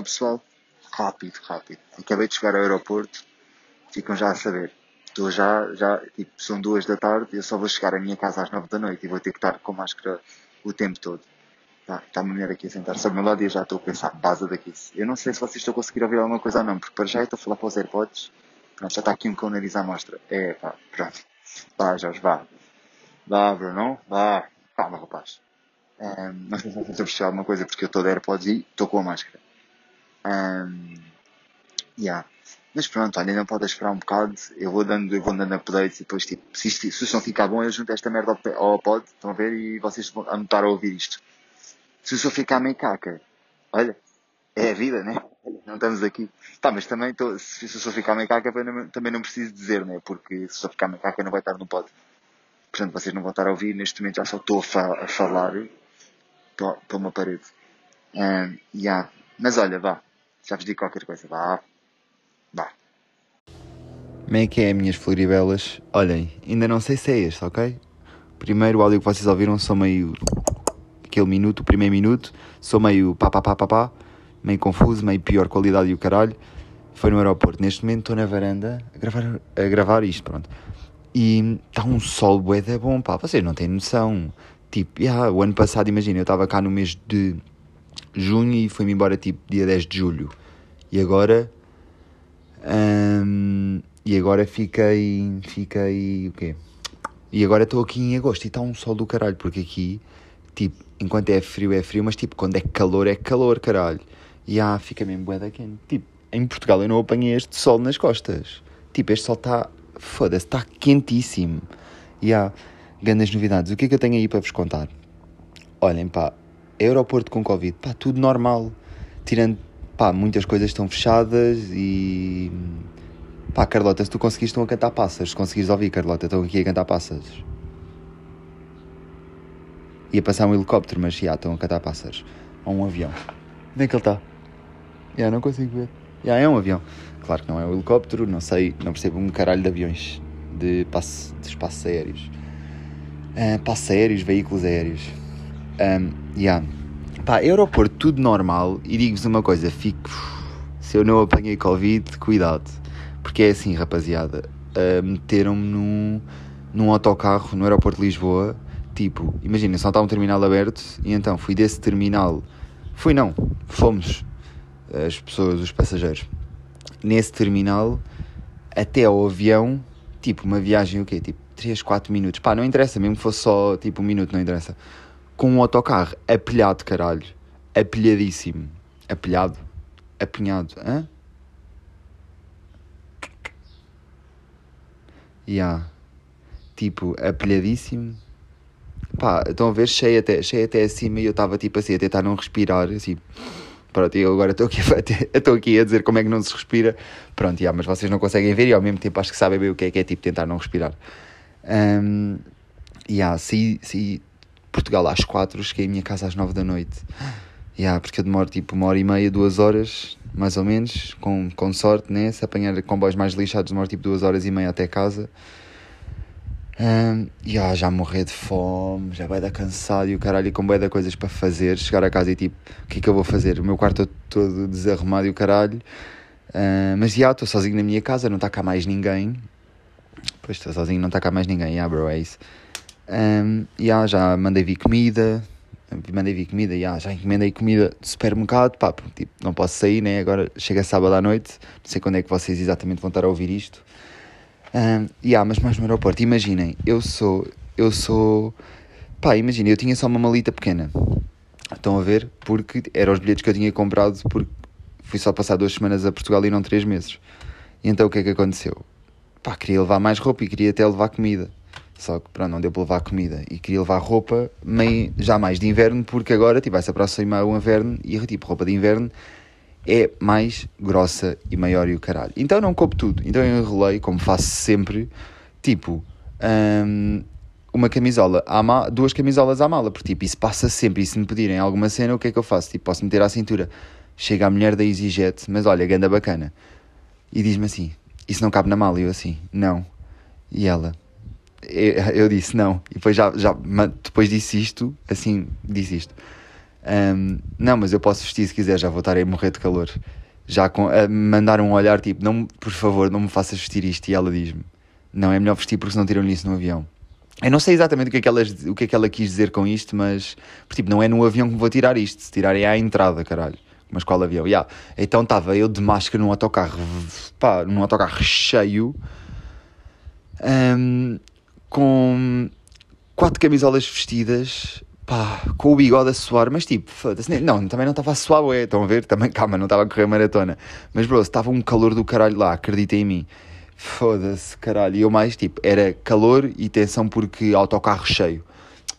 estou pessoal? Rápido, rápido. Acabei de chegar ao aeroporto, ficam já a saber. Estou já, já, tipo, são duas da tarde eu só vou chegar à minha casa às nove da noite e vou ter que estar com máscara o tempo todo. Tá, está uma mulher aqui a sentar-se ao meu lado e eu já estou a pensar, base daqui. Eu não sei se vocês estão a conseguir ouvir alguma coisa ou não, porque para já estou a falar para os AirPods. Pronto, já está aqui um com o nariz à mostra. É, pá, pronto. Vá, Jorge, vá. Vá, Bruno, vá. Calma, rapaz. Um, não sei se vocês estão a alguma coisa, porque eu estou de AirPods e estou com a máscara. Um, yeah. Mas pronto, olha, não pode esperar um bocado. Eu vou dando, eu vou dando updates e depois, tipo, se, isto, se o som ficar bom, eu junto esta merda ao, ao pod, estão a ver? E vocês vão anotar a ouvir isto. Se o som ficar meio caca, olha, é a vida, né? Não estamos aqui. Tá, mas também, tô, se som ficar meio caca, também não preciso dizer, né? Porque se som ficar meio caca, não vai estar no pod. Portanto, vocês não vão estar a ouvir. Neste momento já só estou a, fa a falar para uma parede. Um, yeah. Mas olha, vá. Já vos digo qualquer coisa. Vá. Vá. Como é que é, minhas floribelas? Olhem, ainda não sei se é este, ok? Primeiro, o áudio que vocês ouviram sou meio. aquele minuto, o primeiro minuto, sou meio pá pá pá pá pá, meio confuso, meio pior qualidade e o caralho. Foi no aeroporto. Neste momento estou na varanda a gravar, a gravar isto, pronto. E está um sol da bom, pá. Vocês não têm noção. Tipo, yeah, o ano passado, imagina, eu estava cá no mês de junho e fui-me embora tipo dia 10 de julho. E agora. Hum, e agora fiquei. Fiquei. O quê? E agora estou aqui em agosto e está um sol do caralho, porque aqui, tipo, enquanto é frio é frio, mas tipo, quando é calor é calor, caralho. E ah, fica mesmo bué da quente. Tipo, em Portugal eu não apanhei este sol nas costas. Tipo, este sol está foda-se, está quentíssimo. E há grandes novidades. O que é que eu tenho aí para vos contar? Olhem, pá, aeroporto com Covid, pá, tudo normal. Tirando, pá, muitas coisas estão fechadas e. Pá, Carlota, se tu conseguiste, estão a cantar passas. Se conseguires ouvir, Carlota, estão aqui a cantar passas. Ia passar um helicóptero, mas já, estão a cantar passas. Ou um avião. Onde é que ele está? Já, não consigo ver. Já, é um avião. Claro que não é um helicóptero, não sei, não percebo um caralho de aviões, de, passe, de espaços aéreos. Uh, passos aéreos, veículos aéreos. Um, yeah. Pá, aeroporto, tudo normal. E digo-vos uma coisa, fico. Se eu não apanhei Covid, cuidado. Porque é assim, rapaziada. Uh, Meteram-me num, num autocarro no aeroporto de Lisboa. Tipo, imagina, só está um terminal aberto. E então fui desse terminal. Fui não, fomos. As pessoas, os passageiros nesse terminal até ao avião, tipo, uma viagem o quê? Tipo, 3, 4 minutos. Pá, não interessa, mesmo que fosse só tipo um minuto, não interessa. Com um autocarro apelhado, caralho. Apelhadíssimo. Apelhado? Apinhado, hã? Yeah. Tipo, apelhadíssimo. Pá, estão a ver, cheio até, cheio até acima e eu estava tipo assim, a tentar não respirar, assim. Pronto, eu agora estou aqui, estou aqui a dizer como é que não se respira. Pronto, yeah, mas vocês não conseguem ver e ao mesmo tempo acho que sabem bem o que é que é tipo tentar não respirar. Um, yeah, saí, saí Portugal às 4, cheguei à minha casa às 9 da noite. Yeah, porque eu demoro tipo uma hora e meia, duas horas, mais ou menos, com, com sorte, né? Se apanhar comboios mais lixados, demoro tipo duas horas e meia até casa. Um, yeah, já morrer de fome, já vai dar cansado e o caralho, com da coisas para fazer. Chegar a casa e tipo, o que é que eu vou fazer? O meu quarto todo desarrumado e o caralho. Uh, mas já, estou sozinho na minha casa, não está cá mais ninguém. Pois estou sozinho, não está cá mais ninguém. Yeah, bro, é isso. Um, yeah, já mandei vir comida. Mandei vir comida, yeah, já encomendei comida do supermercado. Pá, tipo, não posso sair, né? Agora chega sábado à noite. Não sei quando é que vocês exatamente vão estar a ouvir isto. Um, yeah, mas mais no aeroporto, imaginem, eu sou, eu sou, pá, imaginem, eu tinha só uma malita pequena, estão a ver? Porque eram os bilhetes que eu tinha comprado porque fui só passar duas semanas a Portugal e não três meses. E então o que é que aconteceu? Pá, queria levar mais roupa e queria até levar comida. Só que pronto, não deu para levar comida. E queria levar roupa meio, já mais de inverno, porque agora tipo, vai se aproximar o inverno e tipo, roupa de inverno é mais grossa e maior e o caralho. Então não coube tudo. Então eu enrolei, como faço sempre, tipo, um, uma camisola, à mala, duas camisolas à mala, porque tipo, isso passa sempre. E se me pedirem alguma cena, o que é que eu faço? Tipo, posso meter à cintura. Chega a mulher da EasyJet, mas olha, ganda bacana. E diz-me assim: Isso não cabe na mala? E eu assim: Não. E ela: Eu, disse não. E depois, já, já, depois disse isto, assim, disse isto. Um, não, mas eu posso vestir se quiser, já vou estar a morrer de calor. Já com, a mandar um olhar tipo, não, por favor, não me faças vestir isto. E ela diz-me: Não, é melhor vestir porque senão tiram-lhe isso no avião. Eu não sei exatamente o que, é que ela, o que é que ela quis dizer com isto, mas tipo, não é no avião que vou tirar isto. Se tirar é à entrada, caralho. Mas qual avião? Yeah. Então estava eu de máscara num autocarro, pá, num autocarro cheio, um, com quatro camisolas vestidas, pá, com o bigode a suar, mas tipo, foda-se, não, também não estava a suar, ué, estão a ver? Também, calma, não estava a correr maratona. Mas, bro, estava um calor do caralho lá, acredita em mim. Foda-se, caralho. E eu mais, tipo, era calor e tensão porque autocarro cheio.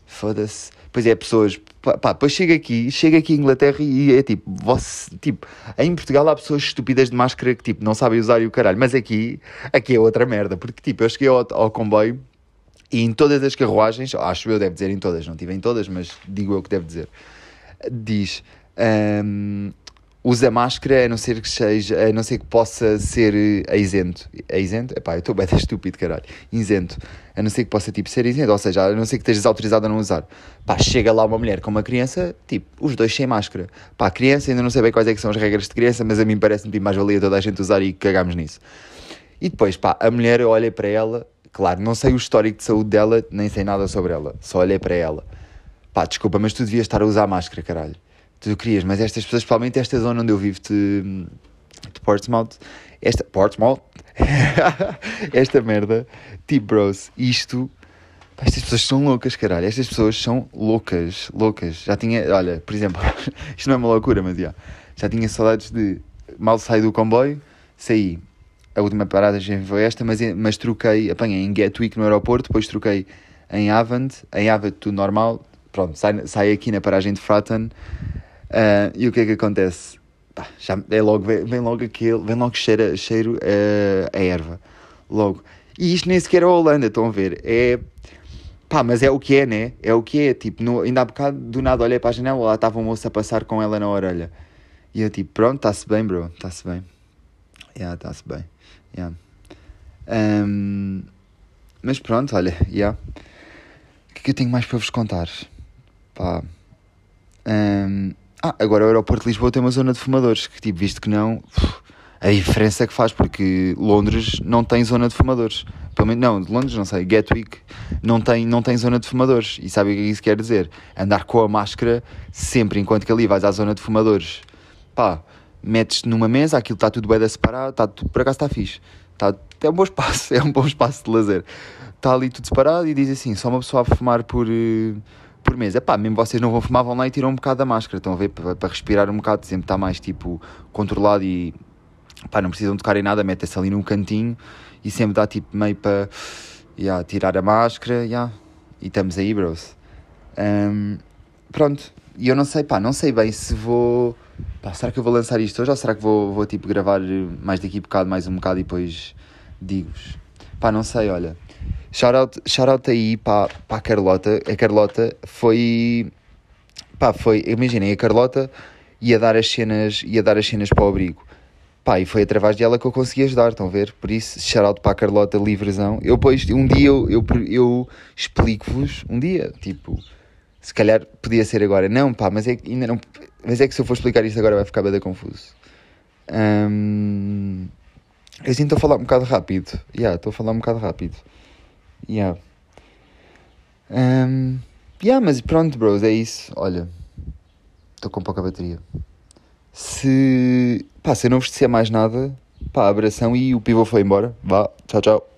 Foda-se. Pois é, pessoas, pá, depois chega aqui, chega aqui em Inglaterra e é tipo, você, tipo, em Portugal há pessoas estúpidas de máscara que, tipo, não sabem usar e o caralho, mas aqui, aqui é outra merda, porque, tipo, eu cheguei ao, ao comboio e em todas as carruagens, acho eu, deve dizer em todas, não tive em todas, mas digo eu que deve dizer, diz, um, usa máscara a não ser que seja, a não ser que possa ser isento. É isento? Epá, eu estou bem estúpido, caralho. Isento. A não ser que possa, tipo, ser isento, ou seja, a não ser que estejas autorizado a não usar. Pá, chega lá uma mulher com uma criança, tipo, os dois sem máscara. Pá, a criança, ainda não sei bem quais é que são as regras de criança, mas a mim parece-me tipo, mais valia toda a gente usar e cagamos nisso. E depois, pá, a mulher, eu olhei para ela, claro, não sei o histórico de saúde dela, nem sei nada sobre ela, só olhei para ela. Pá, desculpa, mas tu devias estar a usar máscara, caralho. Tu querias, mas estas pessoas, principalmente esta zona onde eu vivo de, de Portsmouth, esta, Portsmouth, esta merda, tipo, bros, isto, pá, estas pessoas são loucas, caralho, estas pessoas são loucas, loucas, já tinha, olha, por exemplo, isto não é uma loucura, mas já, já tinha saudades de, mal saí do comboio, saí, a última parada já foi esta, mas, mas troquei, apanhei em Gatwick no aeroporto, depois troquei em Avant, em Avant tudo normal, pronto, sai, sai aqui na paragem de Fratton, Uh, e o que é que acontece? Já é logo, vem, vem, logo aquele, vem logo cheiro, cheiro uh, a erva. Logo. E isto nem sequer é a Holanda, estão a ver? É. Pá, mas é o que é, né? É o que é. Tipo, no, ainda há bocado, do nada, olhei para a janela, lá estava um moço a passar com ela na orelha. E eu, tipo, pronto, está-se bem, bro, está-se bem. Yeah, está-se bem. Yeah. Um, mas pronto, olha, yeah. O que é que eu tenho mais para vos contar? Pá. Um, ah, agora o aeroporto de Lisboa tem uma zona de fumadores, que tipo, visto que não, a diferença que faz, porque Londres não tem zona de fumadores. Pelo menos, não, Londres não sei, Gatwick não tem, não tem zona de fumadores. E sabe o que isso quer dizer? Andar com a máscara sempre, enquanto que ali vais à zona de fumadores. Pá, metes-te numa mesa, aquilo está tudo bem separado, está tudo, por acaso está fixe. Está, é um bom espaço, é um bom espaço de lazer. Está ali tudo separado e diz assim, só uma pessoa a fumar por... Uh, por mês. Pá, mesmo vocês não vão fumar, vão lá e tiram um bocado da máscara. Estão a ver? Para, para respirar um bocado, sempre está mais tipo controlado e pá, não precisam tocar em nada, metem-se ali num cantinho e sempre dá tipo meio para yeah, tirar a máscara yeah, e estamos aí, bros. Um, pronto, e eu não sei, pá, não sei bem se vou. Pá, será que eu vou lançar isto hoje ou será que vou, vou tipo gravar mais daqui a bocado, mais um bocado e depois digo-vos? Pá, não sei, olha. Shoutout, shoutout aí para, a Carlota. A Carlota foi. Pá, foi. Imaginem, a Carlota ia dar as cenas, ia dar as cenas para o abrigo. Pá, e foi através dela que eu consegui ajudar, estão a ver? Por isso, shoutout para a Carlota, livrezão. Eu depois, um dia, eu, eu, eu explico-vos, um dia, tipo, se calhar podia ser agora. Não, pá, mas é que ainda não. Mas é que se eu for explicar isto agora vai ficar bem confuso. Um, eu sinto a falar um bocado rápido. Já, yeah, estou a falar um bocado rápido. Yeah. Um, yeah, mas pronto, bros, é isso. Olha, estou com pouca bateria. Se, pá, se eu não vos disser mais nada, pá, abração e o pivô foi embora. Vá, tchau, tchau.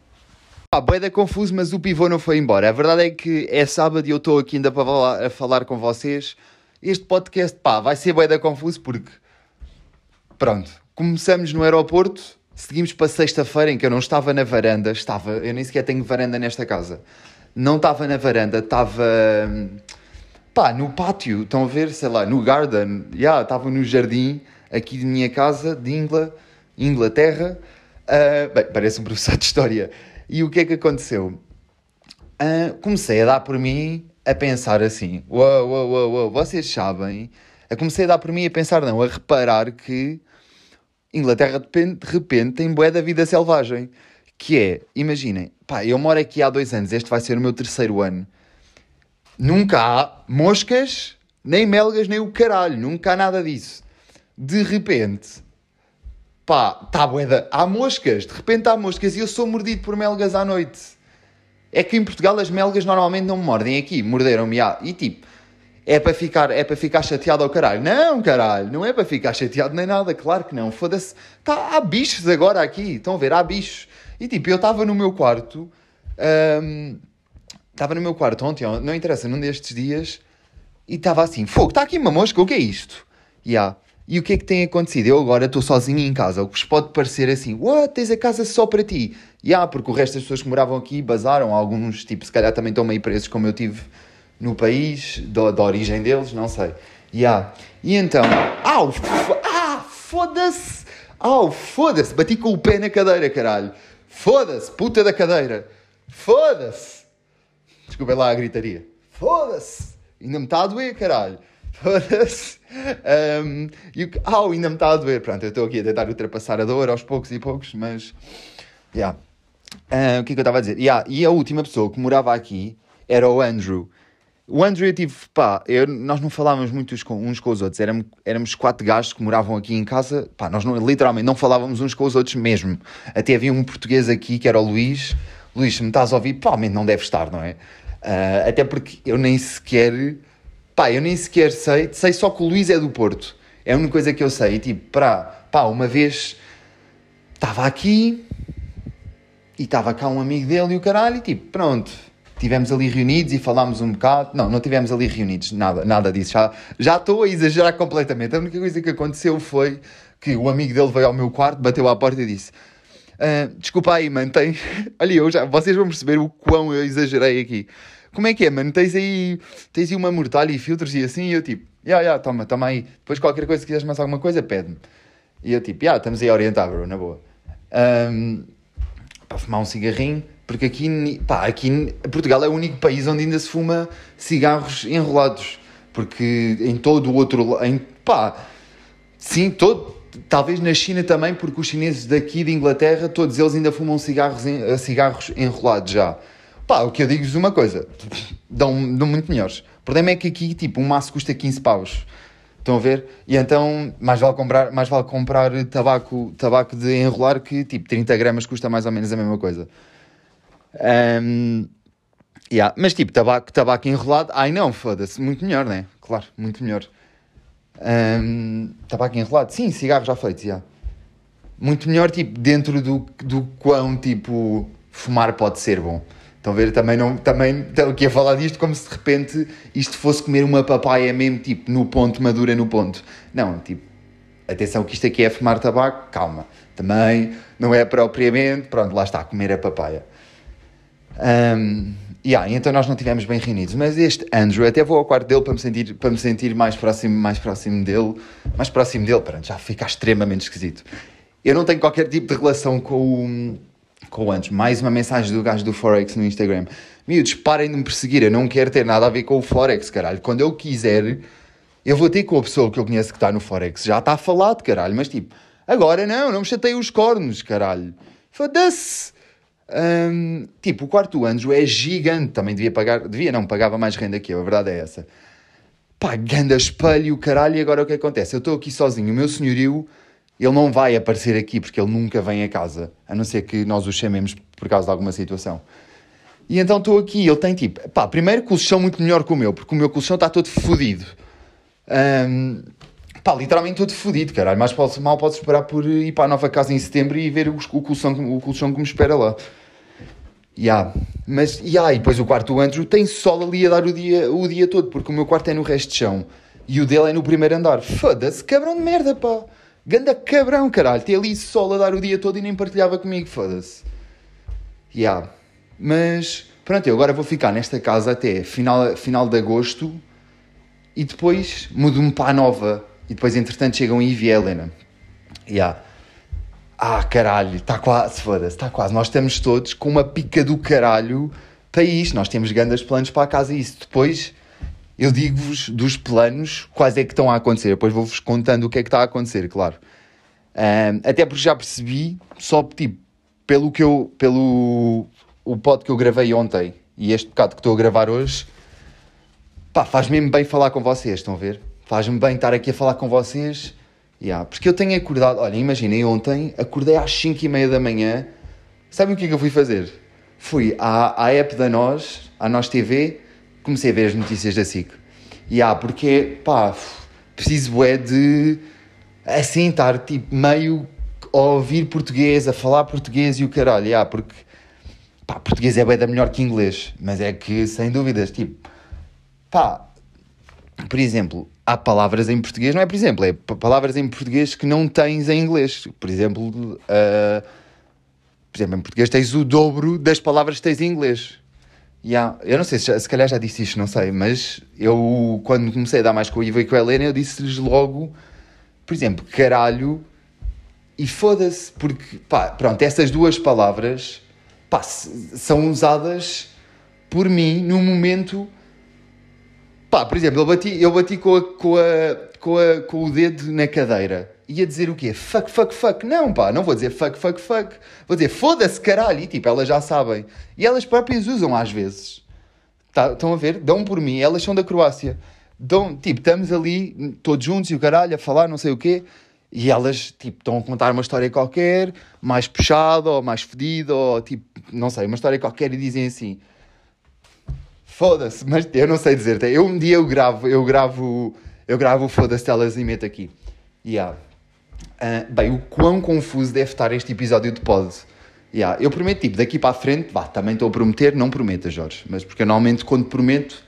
Pá, boeda confuso, mas o pivô não foi embora. A verdade é que é sábado e eu estou aqui ainda para falar, a falar com vocês. Este podcast, pá, vai ser boeda confuso porque, pronto, começamos no aeroporto Seguimos para sexta-feira em que eu não estava na varanda, estava, eu nem sequer tenho varanda nesta casa. Não estava na varanda, estava pá, no pátio, estão a ver, sei lá, no garden, já, yeah, estava no jardim aqui de minha casa, de Ingla, Inglaterra. Uh, bem, parece um professor de história. E o que é que aconteceu? Uh, comecei a dar por mim a pensar assim: uau, uau, uau, uau, vocês sabem? Eu comecei a dar por mim a pensar, não, a reparar que Inglaterra de repente, de repente tem bué da vida selvagem. Que é, imaginem, pá, eu moro aqui há dois anos, este vai ser o meu terceiro ano. Nunca há moscas Nem melgas, nem o caralho. Nunca há nada disso. De repente, pá, tá boeda. Há moscas. De repente há moscas e eu sou mordido por melgas à noite. É que em Portugal as melgas normalmente não me mordem aqui. Morderam-me, ah. E tipo, é para ficar, é para ficar chateado ao caralho. Não, caralho, não é para ficar chateado nem nada, claro que não. Foda-se. Tá, há bichos agora aqui. Estão a ver? Há bichos. E tipo, eu estava no meu quarto. Estava no meu quarto ontem, não interessa, num destes dias. E estava assim, fogo, está aqui uma mosca, o que é isto? Yeah. E o que é que tem acontecido? Eu agora estou sozinho em casa, o que vos pode parecer assim, what, tens a casa só para ti? Yeah, porque o resto das pessoas que moravam aqui basaram, alguns, tipo, se calhar também estão meio presos como eu tive no país, da, da origem deles, não sei. Yeah. E então, au, ah, foda-se, au, foda-se, bati com o pé na cadeira, caralho. Foda-se, puta da cadeira. Foda-se. Desculpem lá a gritaria. Foda-se. Ainda me está a doer, caralho. Foda-se. Um, e o Au, ainda me está a doer. Pronto, eu estou aqui a tentar ultrapassar a dor aos poucos e poucos, mas. Yeah. Uh, o que é que eu estava a dizer? Yeah. E a última pessoa que morava aqui era o Andrew. O Andrew, eu tive, pá, eu, nós não falávamos muito uns com, uns com os outros, éramos, éramos quatro gajos que moravam aqui em casa, pá, nós não, literalmente não falávamos uns com os outros mesmo. Até havia um português aqui que era o Luís. Luís, se me estás a ouvir, provavelmente não deve estar, não é? Uh, até porque eu nem sequer, pá, eu nem sequer sei, sei só que o Luís é do Porto. É a única coisa que eu sei. E, tipo, para, pá, uma vez estava aqui e estava cá um amigo dele e o caralho, e tipo, pronto Tivemos ali reunidos e falámos um bocado. Não, não tivemos ali reunidos, nada, nada disso. Já, já estou a exagerar completamente. A única coisa que aconteceu foi que o amigo dele veio ao meu quarto, bateu à porta e disse: ah, Desculpa aí, mano, tens. Olha, eu já, vocês vão perceber o quão eu exagerei aqui. Como é que é, mano? Tens aí, tens aí uma mortalha e filtros e assim? E eu tipo: Ya, yeah, yeah, toma, toma aí. Depois qualquer coisa, se quiseres mais alguma coisa, pede-me. E eu tipo: Ya, yeah, estamos aí a orientar, bro, na boa. Um, para fumar um cigarrinho. Porque aqui, pá, aqui Portugal é o único país onde ainda se fuma cigarros enrolados. Porque em todo o outro lado, pá, sim, todo, talvez na China também, porque os chineses daqui de Inglaterra, todos eles ainda fumam cigarros, eh, cigarros enrolados já. Pá, o que eu digo-vos uma coisa, dão, dão muito melhores. O problema é que aqui, tipo, um maço custa 15 paus. Estão a ver? E então, mais vale comprar, mais vale comprar tabaco, tabaco de enrolar que, tipo, 30 gramas custa mais ou menos a mesma coisa. Um, yeah. Mas tipo, tabaco, tabaco enrolado, ai não, foda-se, muito melhor, né? Claro, muito melhor. Um, tabaco enrolado, sim, cigarros já feitos, yeah. Muito melhor, tipo, dentro do, do quão, tipo, fumar pode ser bom. Estão a ver? Também não, também estou aqui a falar disto como se de repente isto fosse comer uma papaya mesmo, tipo, no ponto, madura no ponto. Não, tipo, atenção que isto aqui é fumar tabaco, calma. Também não é propriamente, pronto, lá está, comer a papaya. Um, yeah, então nós não estivemos bem reunidos. Mas este Andrew, até vou ao quarto dele para me sentir, para me sentir mais, próximo, mais próximo dele. Mais próximo dele, pronto, já fica extremamente esquisito. Eu não tenho qualquer tipo de relação com o, com Andrew. Mais uma mensagem do gajo do Forex no Instagram. Miúdos, parem de me perseguir. Eu não quero ter nada a ver com o Forex, caralho. Quando eu quiser, eu vou ter com a pessoa que eu conheço que está no Forex. Já está falado, caralho. Mas tipo, agora não, não me chatei os cornos, caralho. Foda-se. Um, tipo, o quarto Andrew é gigante, também devia pagar, devia não, pagava mais renda que eu, a verdade é essa. Pá, ganda espelho, caralho, e agora o que acontece? Eu estou aqui sozinho, o meu senhorio, ele não vai aparecer aqui porque ele nunca vem a casa, a não ser que nós o chamemos por causa de alguma situação. E então estou aqui, ele tem tipo, pá, primeiro colchão muito melhor que o meu, porque o meu colchão está todo fodido. Um, pá, literalmente todo fodido, caralho. Mas posso, mal posso esperar por ir para a nova casa em setembro e ver o, o, colchão, o colchão que me espera lá. Yeah. Mas, yeah, e depois o quarto do Andrew tem sol ali a dar o dia, o dia todo, porque o meu quarto é no resto de chão e o dele é no primeiro andar. Foda-se, cabrão de merda, pá. Ganda cabrão, caralho. Tem ali sol a dar o dia todo e nem partilhava comigo, foda-se. Yeah. Mas, pronto, eu agora vou ficar nesta casa até final, final de agosto e depois mudo-me para a nova. E depois, entretanto, chegam Ivy e Helena. Yeah. Ah, caralho, está quase, foda-se, está quase. Nós estamos todos com uma pica do caralho para isto. Nós temos grandes planos para a casa e isso. Depois eu digo-vos dos planos quais é que estão a acontecer. Depois vou-vos contando o que é que está a acontecer, claro. Um, até porque já percebi, só tipo, pelo que eu, pelo o pod que eu gravei ontem e este bocado que estou a gravar hoje, pá, faz mesmo bem falar com vocês, estão a ver? Faz-me bem estar aqui a falar com vocês. Yeah, porque eu tenho acordado, olha, imaginem, ontem acordei às 5 e meia da manhã. Sabem o que é que eu fui fazer? Fui à, à app da Nós, à Nós TV, comecei a ver as notícias da SIC. E yeah, porque, pá, preciso é de, assim, estar tipo meio a ouvir português, a falar português e o caralho. Yeah, porque, pá, português é bem da melhor que inglês, mas é que, sem dúvidas, tipo, pá, por exemplo, há palavras em português, não é por exemplo, é palavras em português que não tens em inglês. Por exemplo, uh, por exemplo, em português tens o dobro das palavras que tens em inglês. Yeah. Eu não sei, se, se calhar já disse isto, não sei, mas eu, quando comecei a dar mais com o Ivo e com a Helena, eu disse-lhes logo, por exemplo, caralho e foda-se, porque, pá, pronto, essas duas palavras, pá, são usadas por mim num momento Pá, por exemplo, eu bati, eu bati com, a, com, a, com, a, com o dedo na cadeira. Ia dizer o quê? Fuck, fuck, fuck. Não, pá, não vou dizer fuck, fuck, fuck. Vou dizer foda-se, caralho. E tipo, elas já sabem. E elas próprias usam às vezes. Tá, estão a ver? Dão por mim. Elas são da Croácia. Dão, tipo, estamos ali todos juntos e o caralho a falar, não sei o quê. E elas, tipo, estão a contar uma história qualquer, mais puxada ou mais fedida, ou tipo, não sei, uma história qualquer e dizem assim: Foda-se, mas eu não sei dizer. Eu um dia eu gravo, eu gravo, eu gravo foda-se telas e meto aqui. Yeah. Uh, bem, o quão confuso deve estar este episódio de pod. Yeah. Eu prometo, tipo, daqui para a frente, vá, também estou a prometer, não prometa, Jorge, mas porque eu normalmente quando prometo,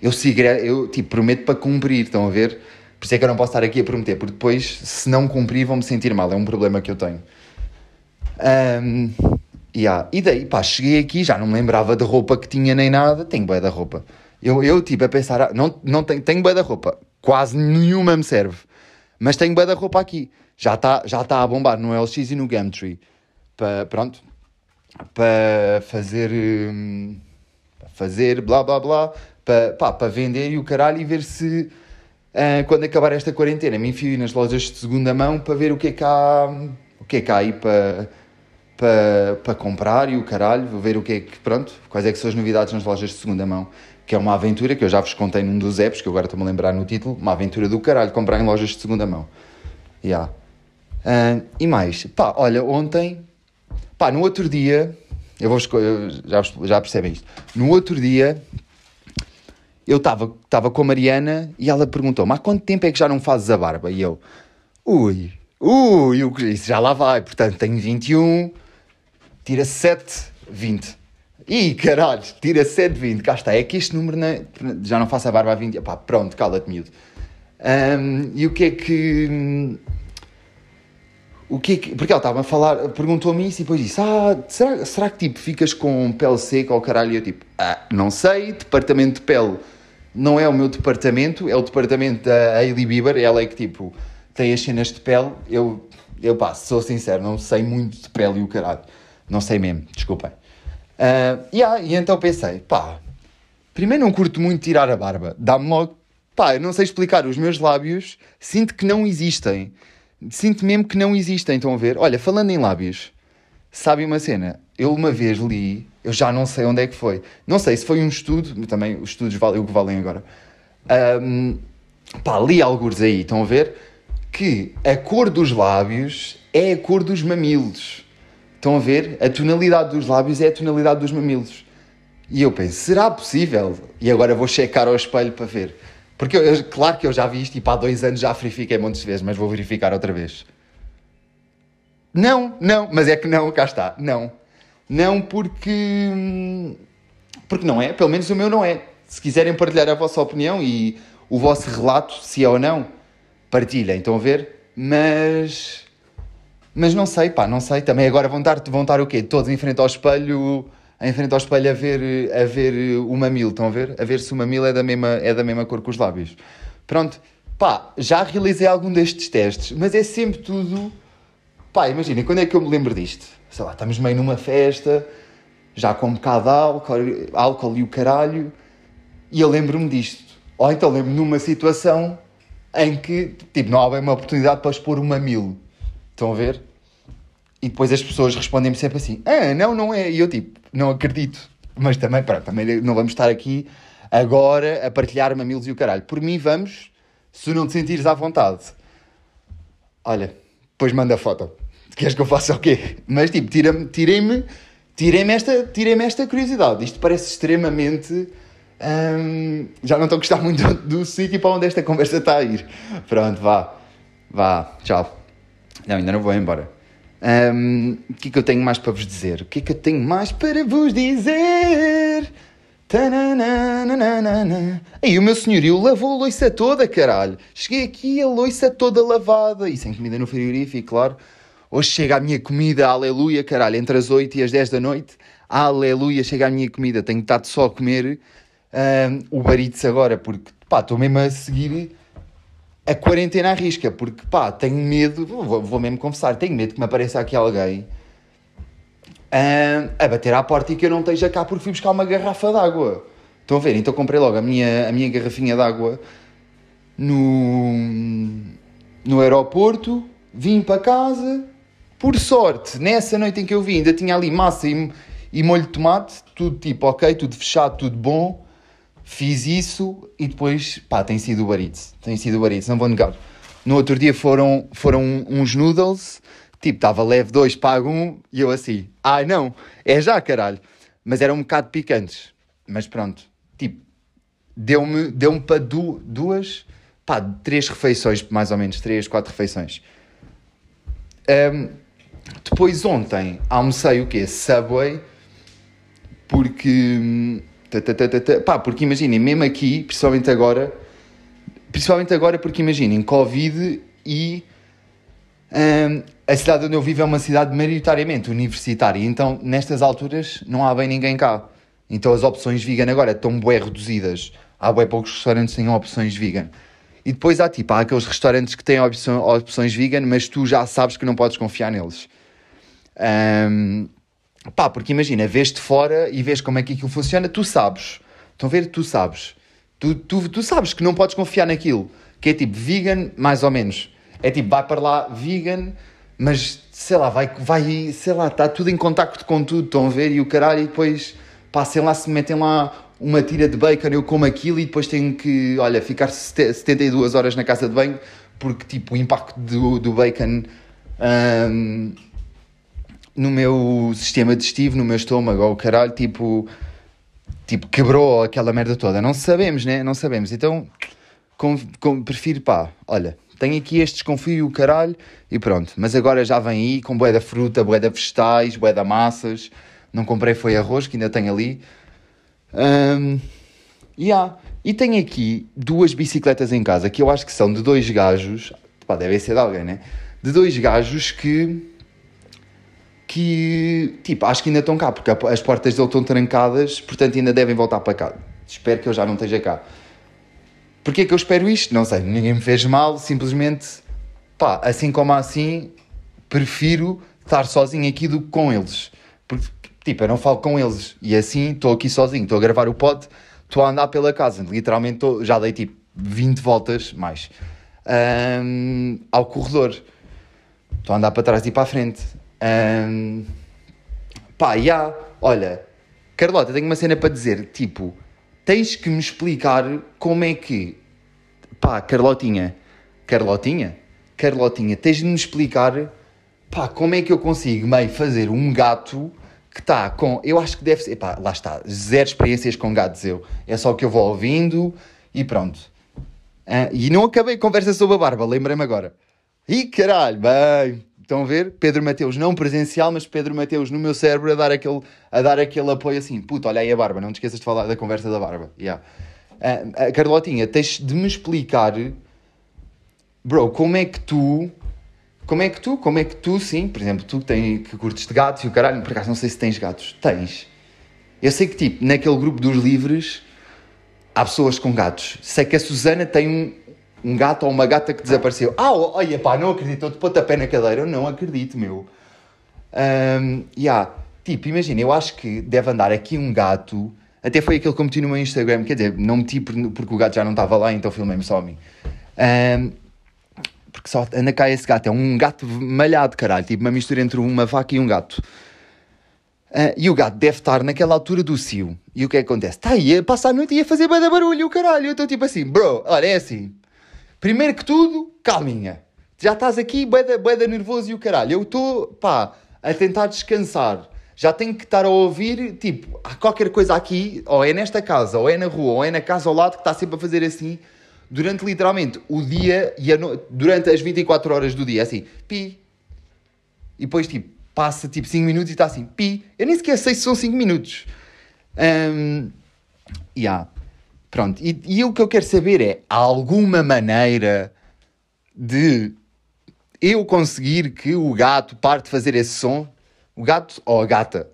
eu sigo, eu tipo, prometo para cumprir, estão a ver? Por isso é que eu não posso estar aqui a prometer, porque depois, se não cumprir, vão me sentir mal, é um problema que eu tenho. Um, Yeah. E daí, pá, cheguei aqui, já não me lembrava da roupa que tinha nem nada, tenho bué da roupa. Eu, eu tipo, a pensar, ah, não, não tenho, tenho bué da roupa, quase nenhuma me serve, mas tenho bué da roupa aqui. Já está já tá a bombar no LX e no Gumtree, para, pronto, para fazer, hum, fazer blá blá blá, para, pá, para vender e o caralho e ver se... Uh, quando acabar esta quarentena, me enfio nas lojas de segunda mão para ver o que é que há, o que é que há aí para, para, para comprar e o caralho, vou ver o que é que, pronto, quais é que são as novidades nas lojas de segunda mão. Que é uma aventura que eu já vos contei num dos apps, que agora estou-me a lembrar no título, uma aventura do caralho, comprar em lojas de segunda mão. Yeah. Uh, e mais, pá, olha, ontem, pá, no outro dia, eu vou eu já, já percebem isto, no outro dia eu estava com a Mariana e ela perguntou-me há quanto tempo é que já não fazes a barba? E eu, ui, ui, isso já lá vai, portanto tenho 21, tira 7, 20. Ih, caralho, tira 7, 20. Cá está, é que este número não, já não faço a barba há 20. Pá, pronto, cala-te, miúdo. Um, e o que é que. O que é que. Porque ela estava a falar, perguntou-me isso e depois disse: Ah, será, será que tipo ficas com pele seca ou caralho? E eu tipo: Ah, não sei, departamento de pele não é o meu departamento, é o departamento da Hailey Bieber, ela é que tipo tem as cenas de pele. Eu, eu pá, sou sincero, não sei muito de pele e o caralho. Não sei mesmo, desculpem. Uh, yeah, e então pensei, pá, primeiro não curto muito tirar a barba, dá-me logo, pá, eu não sei explicar, os meus lábios sinto que não existem. Sinto mesmo que não existem, estão a ver? Olha, falando em lábios, sabe uma cena? Eu uma vez li, eu já não sei onde é que foi, não sei se foi um estudo, também os estudos valem o que valem agora. Um, pá, li alguns aí, estão a ver? Que a cor dos lábios é a cor dos mamilos. Estão a ver? A tonalidade dos lábios é a tonalidade dos mamilos. E eu penso, será possível? E agora vou checar ao espelho para ver. Porque, eu, claro que eu já vi isto e tipo, há dois anos já verifiquei muitas vezes, mas vou verificar outra vez. Não, não, mas é que não, cá está, não. Não porque. Porque não é, pelo menos o meu não é. Se quiserem partilhar a vossa opinião e o vosso relato, se é ou não, partilhem, estão a ver? Mas mas não sei, pá, não sei. Também agora vão estar, vão estar o quê? Todos em frente ao espelho, em frente ao espelho a ver, a ver o mamilo, estão a ver? A ver se o mamilo é da mesma, é da mesma cor que os lábios. Pronto, pá, já realizei algum destes testes, mas é sempre tudo. Pá, imaginem, quando é que eu me lembro disto? Sei lá, estamos meio numa festa, já com um bocado de álcool, álcool e o caralho, e eu lembro-me disto. Ou então lembro-me numa situação em que, tipo, não há bem uma oportunidade para expor o mamilo. Estão a ver? E depois as pessoas respondem-me sempre assim: Ah, não, não é. E eu tipo, não acredito. Mas também, pronto, também não vamos estar aqui agora a partilhar mamilos e o caralho. Por mim, vamos, se não te sentires à vontade. Olha, depois manda a foto. Queres que eu faça o quê? Mas tipo, tira-me, tirei-me, tirei-me esta, tirei-me esta curiosidade. Isto parece extremamente. hum, já não estou a gostar muito do sítio para onde esta conversa está a ir. Pronto, vá. Vá, tchau. Não, ainda não vou embora. O que é que eu tenho mais para vos dizer? O que é que eu tenho mais para vos dizer? Aí o meu senhorio lavou a louça toda, caralho. Cheguei aqui a louça toda lavada. E sem comida no frigorífico, claro. Hoje chega a minha comida, aleluia, caralho. Entre as 8 e as 10 da noite, aleluia, chega a minha comida. Tenho estado só a comer hum, o barites agora, porque, pá, estou mesmo a seguir a quarentena à risca, porque pá, tenho medo, vou, vou mesmo confessar, tenho medo que me apareça aqui alguém ah, a bater à porta e que eu não esteja cá porque fui buscar uma garrafa de água. Estão a ver? Então comprei logo a minha, a minha garrafinha de água no, no aeroporto, vim para casa. Por sorte, nessa noite em que eu vim, ainda tinha ali massa e, e molho de tomate, tudo tipo ok, tudo fechado, tudo bom. Fiz isso e depois, pá, tem sido o Baritz. Tem sido o Baritz, não vou negar. No outro dia foram, foram uns noodles, tipo, estava leve dois, pago um, e eu assim, ai não, é já caralho. Mas eram um bocado picantes. Mas pronto, tipo, deu-me deu para du duas, pá, três refeições, mais ou menos, três, quatro refeições. Ahm, depois ontem almocei o quê? Subway, porque. Pá, porque imaginem, mesmo aqui, principalmente agora, principalmente agora, porque imaginem, Covid e. hum, a cidade onde eu vivo é uma cidade maioritariamente universitária, então nestas alturas não há bem ninguém cá. Então as opções vegan agora estão bem reduzidas. Há bem poucos restaurantes que têm opções vegan. E depois há tipo, há aqueles restaurantes que têm opção- opções vegan, mas tu já sabes que não podes confiar neles. Hum, Pá, porque imagina, vês de fora e vês como é que aquilo funciona, tu sabes. Estão a ver? Tu sabes. Tu, tu, tu sabes que não podes confiar naquilo. Que é tipo vegan, mais ou menos. É tipo, vai para lá vegan, mas sei lá, vai, vai sei lá, está tudo em contacto com tudo. Estão a ver? E o caralho, e depois, pá, sei lá, se metem lá uma tira de bacon, eu como aquilo e depois tenho que, olha, ficar sete- 72 horas na casa de banho, porque tipo, o impacto do, do bacon. hum, no meu sistema digestivo, no meu estômago, ou o caralho, tipo, tipo, quebrou aquela merda toda. Não sabemos, né? Não sabemos. Então, com, com- prefiro, pá, olha, tenho aqui este desconfio e o caralho, e pronto. Mas agora já vem aí com bué da fruta, bué da vegetais, bué da massas. Não comprei foi arroz, que ainda tenho ali. Ahm, yeah. E tenho aqui duas bicicletas em casa, que eu acho que são de dois gajos, pá, ser de alguém, né? De dois gajos que que, tipo, acho que ainda estão cá, porque as portas dele estão trancadas, portanto ainda devem voltar para cá. Espero que eu já não esteja cá. Porquê que eu espero isto? Não sei, ninguém me fez mal, simplesmente, pá, assim como assim, prefiro estar sozinho aqui do que com eles. Porque, tipo, eu não falo com eles, e assim estou aqui sozinho, estou a gravar o pod, estou a andar pela casa, literalmente estou- já dei tipo 20 voltas, mais, ahm, ao corredor. Estou a andar para trás e para a frente. Ahm, pá, já, olha, Carlota, tenho uma cena para dizer. Tipo, tens que me explicar como é que. Pá, Carlotinha, Carlotinha, Carlotinha, tens de me explicar. Pá, como é que eu consigo meio fazer um gato que está com. Eu acho que deve ser. Pá, lá está, zero experiências com gatos eu. É só o que eu vou ouvindo e pronto. Ah, e não acabei a conversa sobre a barba, lembrei-me agora. Ih, caralho, bem. Estão a ver? Pedro Mateus, não presencial, mas Pedro Mateus no meu cérebro a dar aquele, a dar aquele apoio assim. Puto, olha aí a barba, não te esqueças de falar da conversa da barba. Yeah. Ah, ah, Carlotinha, tens de me explicar, bro, como é que tu. Como é que tu, como é que tu, sim, por exemplo, tu que, que curtes de gatos e o caralho, por acaso não sei se tens gatos. Tens. Eu sei que, tipo, naquele grupo dos livres há pessoas com gatos. Sei que a Susana tem um, um gato ou uma gata que desapareceu. Ah, olha pá, não acredito, de pontapé na cadeira. Eu não acredito, meu. Um, yeah. Tipo, imagina, eu acho que deve andar aqui um gato. Até foi aquele que eu meti no meu Instagram. Quer dizer, não meti por- porque o gato já não estava lá, então filmei-me só a mim. Um, porque só anda cá esse gato. É um gato malhado, caralho. Tipo, uma mistura entre uma vaca e um gato. Ah, e o gato deve estar naquela altura do cio. E o que é que acontece? Está aí a passar a noite e a fazer bem barulho, o caralho. Eu estou tipo assim, bro, olha, é assim. Primeiro que tudo, calminha. Já estás aqui, boeda, boeda nervoso e o caralho. Eu estou, pá, a tentar descansar. Já tenho que estar a ouvir, tipo, há qualquer coisa aqui, ou é nesta casa, ou é na rua, ou é na casa ao lado, que está sempre a fazer assim, durante literalmente o dia e no... durante as 24 horas do dia, assim, pi. E depois, tipo, passa tipo 5 minutos e está assim, pi. Eu nem sequer sei se são 5 minutos. Um, yeah. Pronto, e, e o que eu quero saber é, há alguma maneira de eu conseguir que o gato pare de fazer esse som? O gato ou a gata?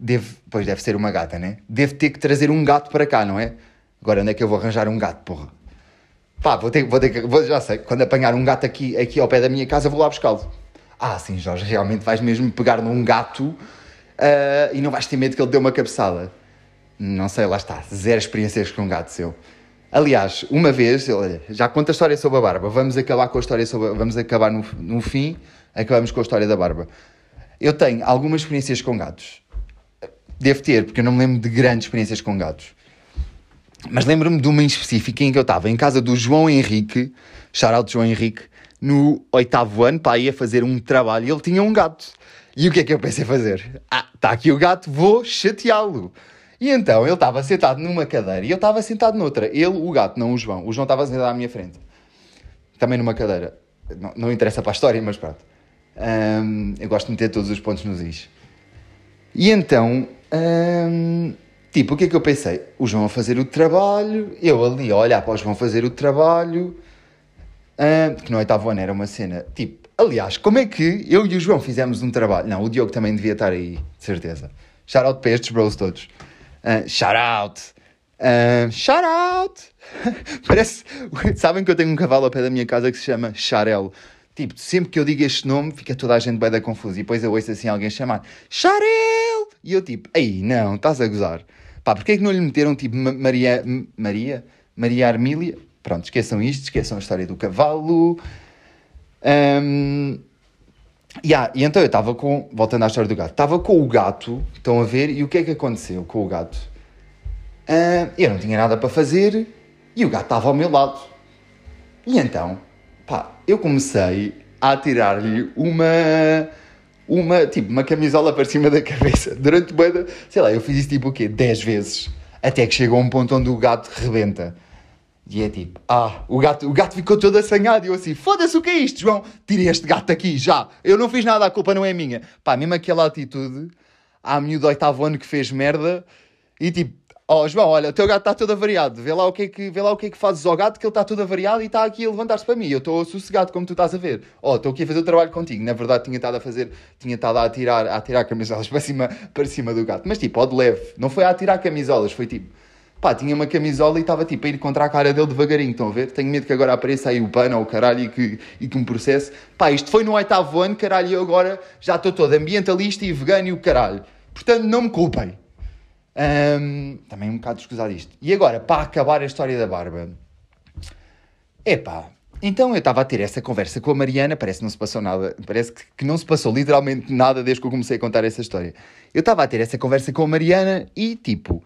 Deve, pois deve ser uma gata, né? Deve ter que trazer um gato para cá, não é? Agora onde é que eu vou arranjar um gato, porra? Pá, vou ter, vou ter vou, já sei, quando apanhar um gato aqui, aqui ao pé da minha casa, vou lá buscá-lo. Ah, sim, Jorge, realmente vais mesmo pegar num gato uh, e não vais ter medo que ele dê uma cabeçada. Não sei, lá está, zero experiências com um gato seu. Aliás, uma vez, já conta a história sobre a barba. Vamos acabar com a história sobre. Vamos acabar no, no fim, acabamos com a história da barba. Eu tenho algumas experiências com gatos. Devo ter, porque eu não me lembro de grandes experiências com gatos. Mas lembro-me de uma em específica em que eu estava em casa do João Henrique, shout João Henrique, no oitavo ano, para ir a fazer um trabalho e ele tinha um gato. E o que é que eu pensei fazer? Ah, está aqui o gato, vou chateá-lo. E então ele estava sentado numa cadeira e eu estava sentado noutra. Ele, o gato, não o João. O João estava sentado à minha frente. Também numa cadeira. Não, não interessa para a história, mas pronto. Um, eu gosto de meter todos os pontos nos is. E então, um, tipo, o que é que eu pensei? O João a fazer o trabalho, eu ali a olhar para o João fazer o trabalho, um, que no oitavo ano era uma cena, tipo, aliás, como é que eu e o João fizemos um trabalho? Não, o Diogo também devia estar aí, de certeza. Shout out para estes bros todos. Uh, shout out! Uh, shout out! Parece. Sabem que eu tenho um cavalo ao pé da minha casa que se chama Charel. Tipo, sempre que eu digo este nome, fica toda a gente bem da confusa. E depois eu ouço assim alguém chamar Charel! E eu tipo, aí não, estás a gozar. Pá, porquê é que não lhe meteram tipo Maria. Maria? Maria Armília? Pronto, esqueçam isto, esqueçam a história do cavalo. Um, yeah, e então eu estava com. Voltando à história do gato. Estava com o gato, estão a ver, e o que é que aconteceu com o gato? Uh, eu não tinha nada para fazer e o gato estava ao meu lado. E então pá, eu comecei a tirar-lhe uma, uma, tipo, uma camisola para cima da cabeça. Durante sei lá, eu fiz isso tipo o quê? 10 vezes. Até que chegou a um ponto onde o gato rebenta. E é tipo, ah, o gato, o gato ficou todo assanhado. E eu assim, foda-se, o que é isto, João? Tirei este gato aqui, já. Eu não fiz nada, a culpa não é minha. Pá, mesmo aquela atitude, há miúdo do oitavo ano que fez merda. E tipo, Ó oh, João, olha, o teu gato está todo avariado. Vê lá o que é que, vê lá o que, é que fazes ao gato, que ele está todo avariado e está aqui a levantar-se para mim. Eu estou sossegado, como tu estás a ver. Ó, oh, estou aqui a fazer o trabalho contigo. Na verdade, tinha estado a fazer, tinha estado a atirar, a atirar camisolas para cima, para cima do gato. Mas tipo, ó, de leve. Não foi a atirar camisolas, foi tipo, pá, tinha uma camisola e estava tipo a ir contra a cara dele devagarinho. Estão a ver? Tenho medo que agora apareça aí o pano ou o caralho e que, e que me processe. Pá, isto foi no oitavo ano, caralho, e eu agora já estou todo ambientalista e vegano e o caralho. Portanto, não me culpem. Um, também um bocado escusado isto. E agora, para acabar a história da barba. Epá, então eu estava a ter essa conversa com a Mariana, parece que não se passou nada, parece que não se passou literalmente nada desde que eu comecei a contar essa história. Eu estava a ter essa conversa com a Mariana e tipo.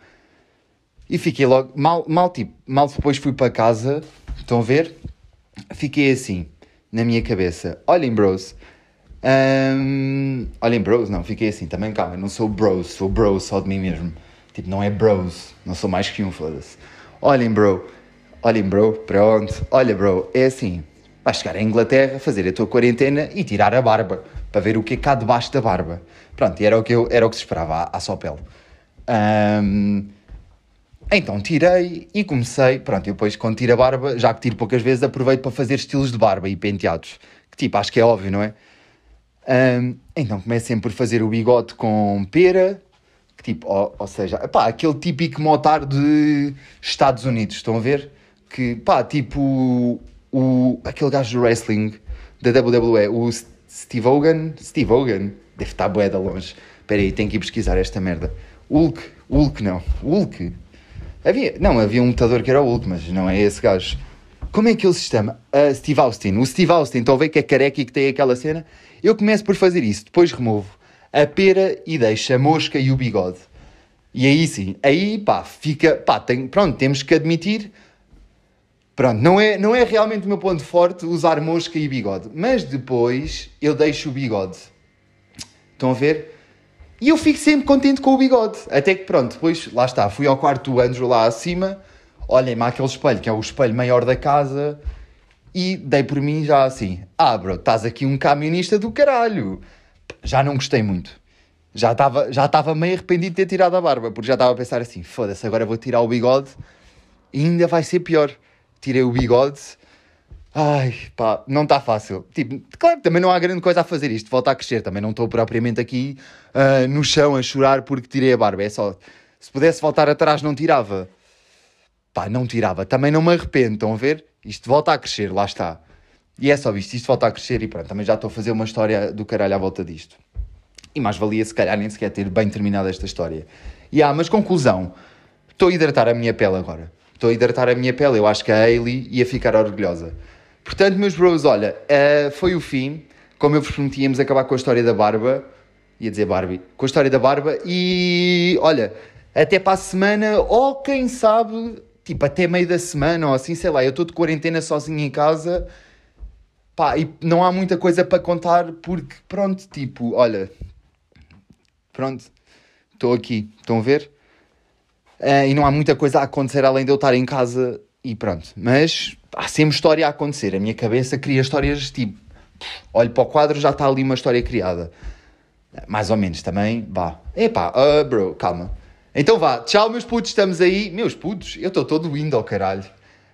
E fiquei logo. Mal, mal, tipo, mal depois fui para casa, estão a ver? Fiquei assim, na minha cabeça. Olhem, bros, um, olhem, bros, não, fiquei assim, também calma, não sou bros, sou bros só de mim mesmo. Tipo, não é bros. Não sou mais que um, foda-se. Olhem, bro. Olhem, bro. Pronto. Olha, bro. É assim. Vais chegar à Inglaterra, fazer a tua quarentena e tirar a barba. Para ver o que é cá debaixo da barba. Pronto, e era o que, eu, era o que se esperava à, à só pele. Um, então tirei e comecei. Pronto, e depois quando tiro a barba, já que tiro poucas vezes, aproveito para fazer estilos de barba e penteados. Que tipo, acho que é óbvio, não é? Um, então começo sempre por fazer o bigode com pera, Tipo, ou, ou seja, pá, aquele típico motar de Estados Unidos, estão a ver? Que, pá, tipo, o, aquele gajo do wrestling da WWE, o Steve Hogan, Steve Hogan, deve estar bué de longe. Espera aí, tenho que ir pesquisar esta merda. Hulk, Hulk não, Hulk. Havia, não, havia um lutador que era o Hulk, mas não é esse gajo. Como é que ele se chama? Uh, Steve Austin. O Steve Austin, estão a ver que é careca e que tem aquela cena? Eu começo por fazer isso, depois removo a pera e deixa a mosca e o bigode. E aí sim, aí pá, fica, pá, tem, pronto, temos que admitir, pronto, não é, não é realmente o meu ponto forte usar mosca e bigode, mas depois eu deixo o bigode. Estão a ver? E eu fico sempre contente com o bigode. Até que pronto, depois, lá está, fui ao quarto do Andrew lá acima, olhem-me aquele espelho, que é o espelho maior da casa, e dei por mim já assim, ah bro, estás aqui um camionista do caralho. Já não gostei muito. Já estava já tava meio arrependido de ter tirado a barba, porque já estava a pensar assim, foda-se, agora vou tirar o bigode e ainda vai ser pior. Tirei o bigode Ai, pá, não está fácil. Tipo, claro, também não há grande coisa a fazer isto, volta a crescer. Também não estou propriamente aqui uh, no chão a chorar porque tirei a barba. É só, se pudesse voltar atrás, não tirava. Pá, não tirava. Também não me arrependo, estão a ver? Isto volta a crescer, lá está. E é só isto, isto volta a crescer e pronto, também já estou a fazer uma história do caralho à volta disto. E mais valia, se calhar, nem sequer ter bem terminado esta história. E ah, mas conclusão, estou a hidratar a minha pele agora. Estou a hidratar a minha pele. Eu acho que a Hailey ia ficar orgulhosa. Portanto, meus bros, olha, uh, foi o fim. Como eu vos prometi, íamos acabar com a história da barba. Ia dizer Barbie. Com a história da barba. E olha, até para a semana, ou quem sabe, tipo, até meio da semana, ou assim, sei lá. Eu estou de quarentena sozinho em casa. Pá, e não há muita coisa para contar porque, pronto, tipo, olha. Pronto, estou aqui. Estão a ver? Uh, e não há muita coisa a acontecer além de eu estar em casa e pronto. Mas há sempre história a acontecer. A minha cabeça cria histórias tipo. Olho para o quadro, já está ali uma história criada. Mais ou menos também, vá. Epá, uh, bro, calma. Então vá, tchau meus putos, estamos aí. Meus putos, eu estou todo lindo ao caralho.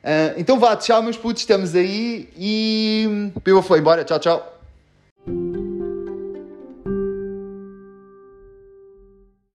Uh, então vá, tchau meus putos, estamos aí e. Piva foi embora, tchau, tchau.